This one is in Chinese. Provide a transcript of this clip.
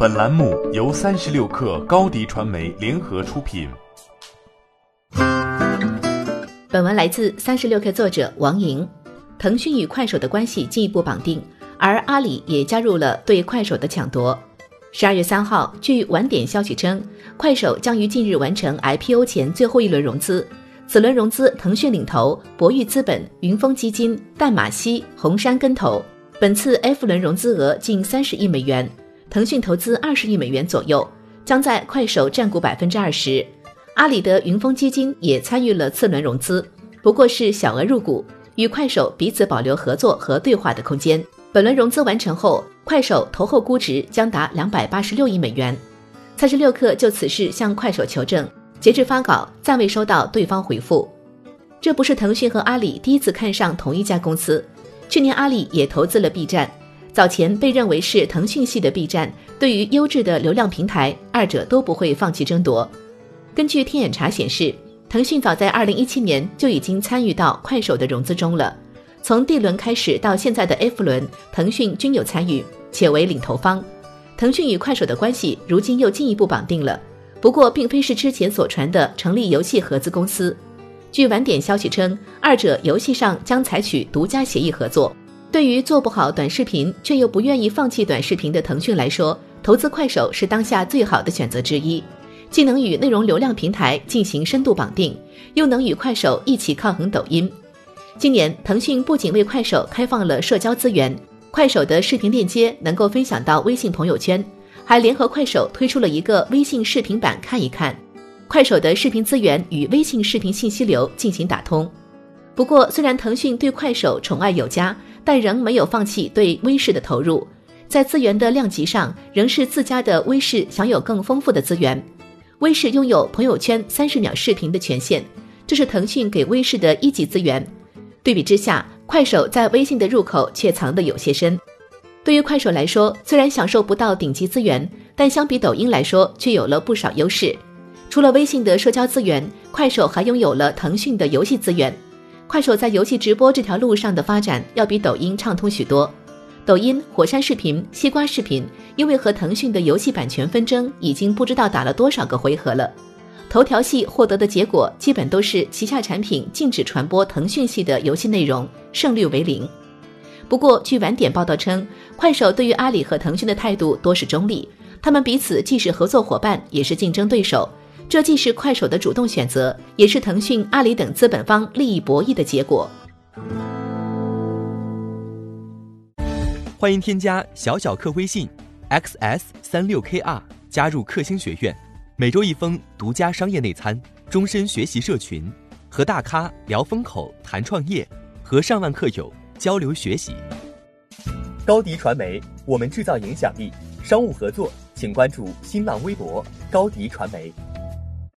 本栏目由三十六氪高低传媒联合出品。本文来自三十六氪作者王莹。腾讯与快手的关系进一步绑定，而阿里也加入了对快手的抢夺。十二月三号，据晚点消息称，快手将于近日完成 IPO 前最后一轮融资。此轮融资，腾讯领投，博裕资本、云峰基金、淡马锡、红杉跟投。本次 F 轮融资额近三十亿美元，腾讯投资二十亿美元左右，将在快手占股百分之二十。阿里的云峰基金也参与了次轮融资，不过是小额入股，与快手彼此保留合作和对话的空间。本轮融资完成后，快手投后估值将达两百八十六亿美元。三十六氪就此事向快手求证，截至发稿暂未收到对方回复。这不是腾讯和阿里第一次看上同一家公司。去年，阿里也投资了 B 站，早前被认为是腾讯系的 B 站，对于优质的流量平台，二者都不会放弃争夺。根据天眼查显示，腾讯早在2017年就已经参与到快手的融资中了，从 D 轮开始到现在的 F 轮，腾讯均有参与，且为领投方。腾讯与快手的关系如今又进一步绑定了，不过并非是之前所传的成立游戏合资公司。据晚点消息称，二者游戏上将采取独家协议合作。对于做不好短视频却又不愿意放弃短视频的腾讯来说，投资快手是当下最好的选择之一，既能与内容流量平台进行深度绑定，又能与快手一起抗衡抖音。今年，腾讯不仅为快手开放了社交资源，快手的视频链接能够分享到微信朋友圈，还联合快手推出了一个微信视频版看一看。快手的视频资源与微信视频信息流进行打通。不过，虽然腾讯对快手宠爱有加，但仍没有放弃对微视的投入。在资源的量级上，仍是自家的微视享有更丰富的资源。微视拥有朋友圈三十秒视频的权限，这是腾讯给微视的一级资源。对比之下，快手在微信的入口却藏得有些深。对于快手来说，虽然享受不到顶级资源，但相比抖音来说，却有了不少优势。除了微信的社交资源，快手还拥有了腾讯的游戏资源。快手在游戏直播这条路上的发展要比抖音畅通许多。抖音、火山视频、西瓜视频因为和腾讯的游戏版权纷争，已经不知道打了多少个回合了。头条系获得的结果基本都是旗下产品禁止传播腾讯系的游戏内容，胜率为零。不过，据晚点报道称，快手对于阿里和腾讯的态度多是中立，他们彼此既是合作伙伴，也是竞争对手。这既是快手的主动选择，也是腾讯、阿里等资本方利益博弈的结果。欢迎添加小小客微信，xs 三六 kr，加入克星学院，每周一封独家商业内参，终身学习社群，和大咖聊风口、谈创业，和上万客友交流学习。高迪传媒，我们制造影响力。商务合作，请关注新浪微博高迪传媒。